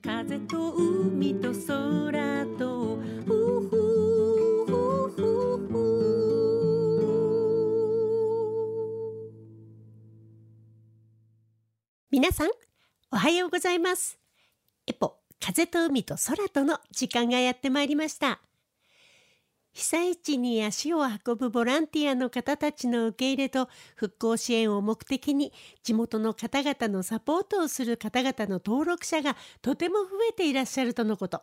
風と海と空と皆さんおはようございます。エポ風と海と空との時間がやってまいりました。被災地に足を運ぶボランティアの方たちの受け入れと復興支援を目的に地元の方々のサポートをする方々の登録者がとても増えていらっしゃるとのこと。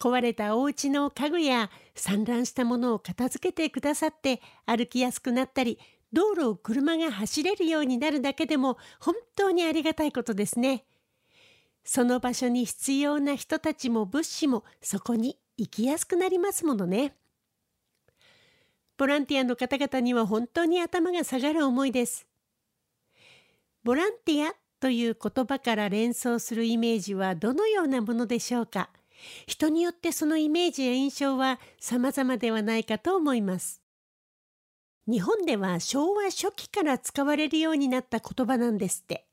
壊れたお家の家具や散乱したものを片付けてくださって歩きやすくなったり道路を車が走れるようになるだけでも本当にありがたいことですね。その場所に必要な人たちも物資もそこに生きやすくなりますものね。ボランティアの方々には本当に頭が下がる思いです。ボランティアという言葉から連想するイメージはどのようなものでしょうか人によってそのイメージや印象は様々ではないかと思います。日本では昭和初期から使われるようになった言葉なんですって。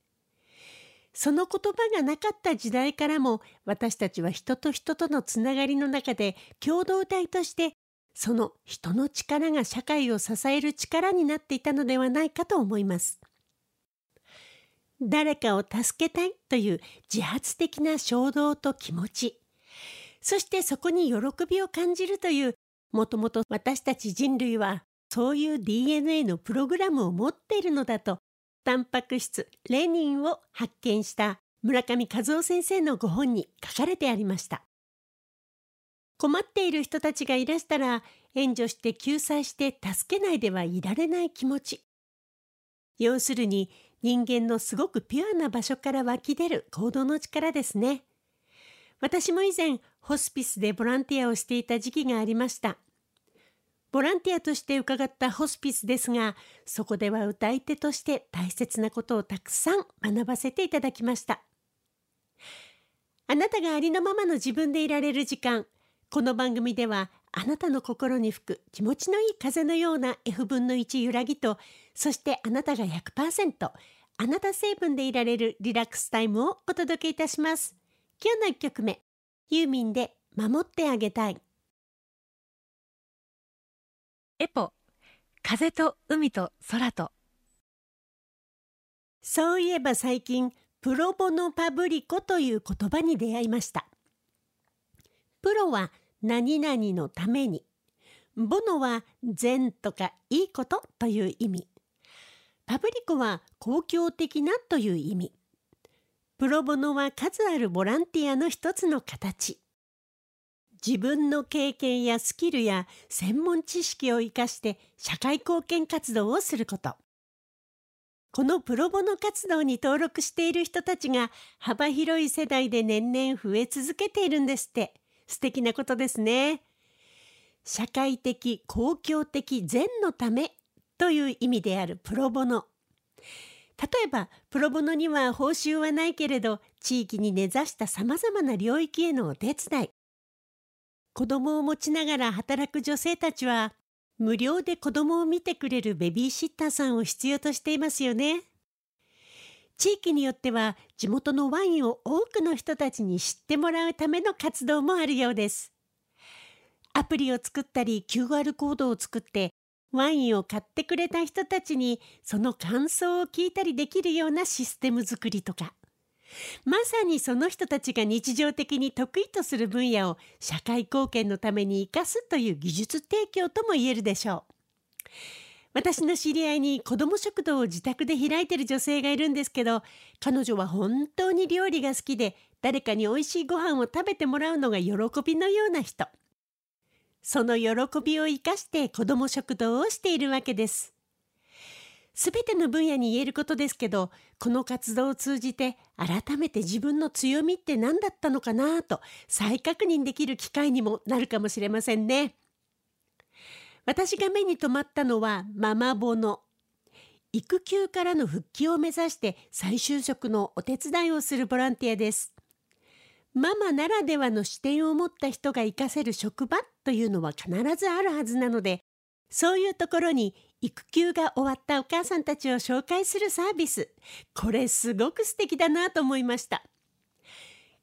その言葉がなかった時代からも私たちは人と人とのつながりの中で共同体としてその人の力が社会を支える力になっていたのではないかと思います。誰かを助けたいという自発的な衝動と気持ち、そしてそこに喜びを感じるというもともと私たち人類はそういう DNA のプログラムを持っているのだとタンパク質レニンを発見した村上和夫先生のご本に書かれてありました。困っている人たちがいらしたら援助して救済して助けないではいられない気持ち。要するに人間のすごくピュアな場所から湧き出る行動の力ですね。私も以前ホスピスでボランティアをしていた時期がありました。ボランティアとして伺ったホスピスですが、そこでは歌い手として大切なことをたくさん学ばせていただきました。あなたがありのままの自分でいられる時間、この番組ではあなたの心に吹く気持ちのいい風のような F 分の1揺らぎと、そしてあなたが100%、あなた成分でいられるリラックスタイムをお届けいたします。今日の1曲目、ユーミンで守ってあげたい。エポ。風と海と空と。そういえば最近プロボノパブリコという言葉に出会いました。プロは何々のために。ボノは善とかいいことという意味。パブリコは公共的なという意味。プロボノは数あるボランティアの一つの形。自分の経験やスキルや専門知識を生かして社会貢献活動をすること。このプロボノ活動に登録している人たちが幅広い世代で年々増え続けているんですって。素敵なことですね。社会的、公共的善のためという意味であるプロボノ。例えば、プロボノには報酬はないけれど、地域に根ざした様々な領域へのお手伝い、子供を持ちながら働く女性たちは無料で子供を見てくれるベビーシッターさんを必要としていますよね。地域によっては地元のワインを多くの人たちに知ってもらうための活動もあるようです。アプリを作ったり QR コードを作ってワインを買ってくれた人たちにその感想を聞いたりできるようなシステム作りとかまさにその人たちが日常的に得意とする分野を社会貢献のために生かすという技術提供とも言えるでしょう。私の知り合いに子ども食堂を自宅で開いてる女性がいるんですけど彼女は本当に料理が好きで誰かに美味しいご飯を食べてもらうのが喜びのような人その喜びを生かして子ども食堂をしているわけですすべての分野に言えることですけど、この活動を通じて改めて自分の強みって何だったのかなと再確認できる機会にもなるかもしれませんね。私が目に留まったのはママボの育休からの復帰を目指して再就職のお手伝いをするボランティアです。ママならではの視点を持った人が活かせる職場というのは必ずあるはずなので、そういうところに育休が終わったお母さんたちを紹介するサービス。これすごく素敵だなと思いました。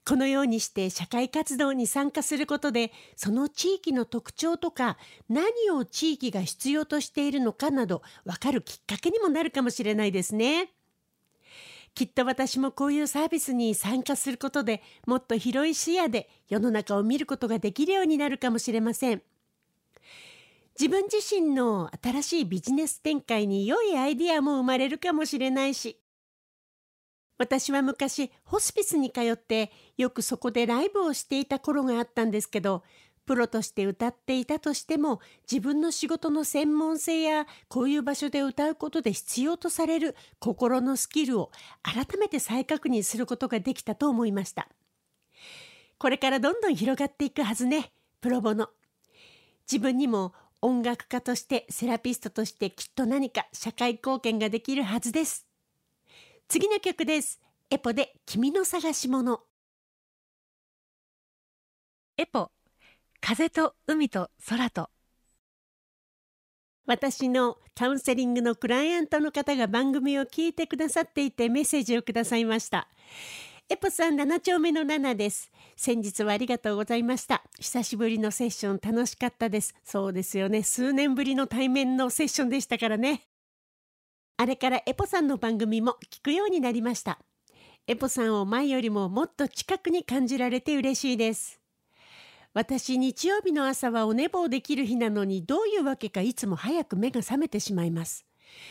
このようにして社会活動に参加することでその地域の特徴とか何を地域が必要としているのかなど分かるきっかけにもなるかもしれないですね。きっと私もこういうサービスに参加することでもっと広い視野で世の中を見ることができるようになるかもしれません。自分自身の新しいビジネス展開に良いアイデアも生まれるかもしれないし。私は昔ホスピスに通ってよくそこでライブをしていた頃があったんですけどプロとして歌っていたとしても自分の仕事の専門性やこういう場所で歌うことで必要とされる心のスキルを改めて再確認することができたと思いました。これからどんどん広がっていくはずねプロボノ。自分にも音楽家としてセラピストとしてきっと何か社会貢献ができるはずです。次の曲です。エポで君の探し物。エポ。風と海と空と。私のカウンセリングのクライアントの方が番組を聞いてくださっていてメッセージをくださいました。エポさん7丁目の7です。先日はありがとうございました。久しぶりのセッション楽しかったです。そうですよね。数年ぶりの対面のセッションでしたからね。あれからエポさんの番組も聞くようになりました。エポさんを前よりももっと近くに感じられて嬉しいです。私日曜日の朝はお寝坊できる日なのにどういうわけかいつも早く目が覚めてしまいます。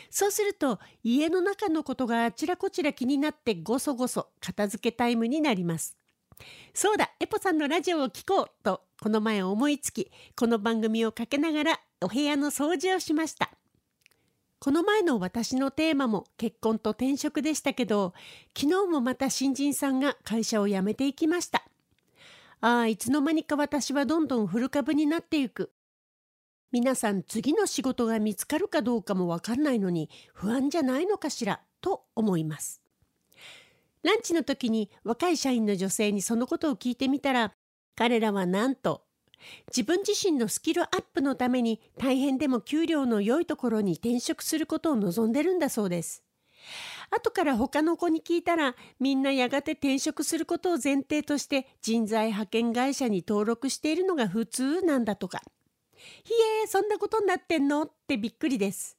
そうすると家の中のことがあちらこちら気になってごそごそ片付けタイムになります。そうだ、エポさんのラジオを聞こうとこの前思いつき、この番組をかけながらお部屋の掃除をしました。この前の私のテーマも結婚と転職でしたけど、昨日もまた新人さんが会社を辞めていきました。ああ、いつの間にか私はどんどん古株になっていく。皆さん次の仕事が見つかるかどうかもわかんないのに不安じゃないのかしら？と思います。ランチの時に若い社員の女性にそのことを聞いてみたら彼らはなんと自分自身のスキルアップのために大変でも給料の良いところに転職することを望んでるんだそうです。後から他の子に聞いたらみんなやがて転職することを前提として人材派遣会社に登録しているのが普通なんだとか。ひえそんなことになってんの？ってびっくりです。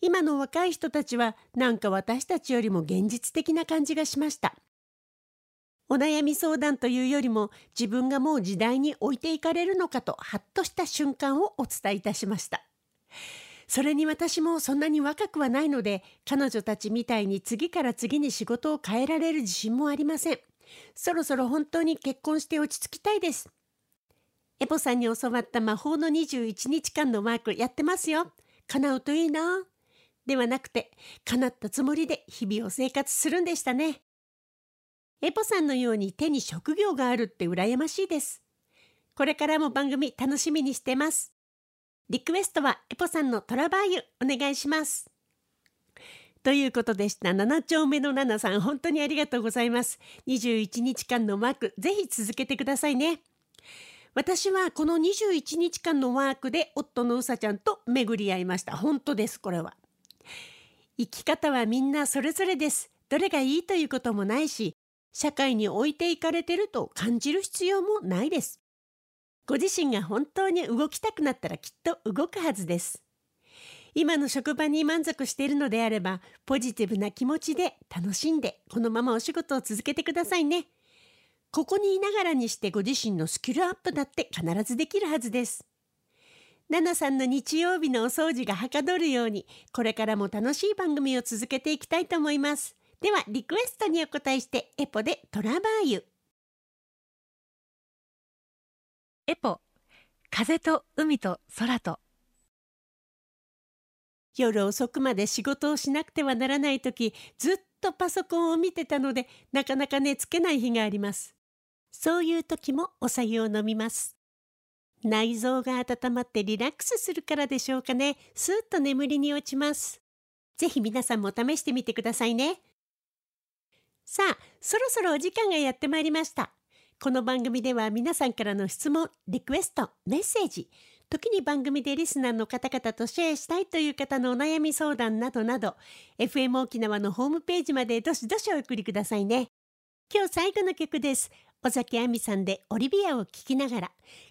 今の若い人たちはなんか私たちよりも現実的な感じがしました。お悩み相談というよりも自分がもう時代に置いていかれるのかとハッとした瞬間をお伝えいたしました。それに私もそんなに若くはないので彼女たちみたいに次から次に仕事を変えられる自信もありません。そろそろ本当に結婚して落ち着きたいです。エポさんに教わった魔法の21日間のマークやってますよ。叶うといいな。ではなくて、叶ったつもりで日々を生活するんでしたね。エポさんのように手に職業があるって羨ましいです。これからも番組楽しみにしてます。リクエストはエポさんのトラバーユお願いします。ということでした。7丁目の7さん、本当にありがとうございます。21日間のマーク、ぜひ続けてくださいね。私はこの21日間のワークで夫のうさちゃんと巡り合いました。本当です、これは。生き方はみんなそれぞれです。どれがいいということもないし、社会に置いていかれてると感じる必要もないです。ご自身が本当に動きたくなったらきっと動くはずです。今の職場に満足しているのであれば、ポジティブな気持ちで楽しんで、このままお仕事を続けてくださいね。ここにいながらにしてご自身のスキルアップだって必ずできるはずです。ナナさんの日曜日のお掃除がはかどるように、これからも楽しい番組を続けていきたいと思います。では、リクエストにお答えして、エポでトラバーユ。エポ、風と海と空と。夜遅くまで仕事をしなくてはならない時ずっとパソコンを見てたのでなかなか寝つけない日がありますそういう時もお酒を飲みます。内臓が温まってリラックスするからでしょうかね。スーッと眠りに落ちます。ぜひ皆さんも試してみてくださいね。さあ、そろそろお時間がやってまいりました。この番組では皆さんからの質問、リクエスト、メッセージ、時に番組でリスナーの方々とシェアしたいという方のお悩み相談などなど、FM 沖縄のホームページまでどしどしお送りくださいね。今日最後の曲です尾崎亜美さんでオリビアを聴きながら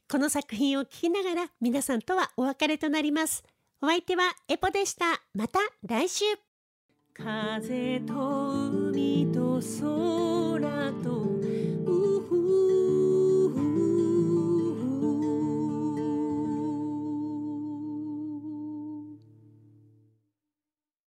この作品を聴きながら皆さんとはお別れとなります。お相手はエポでした。また来週。風と海と空と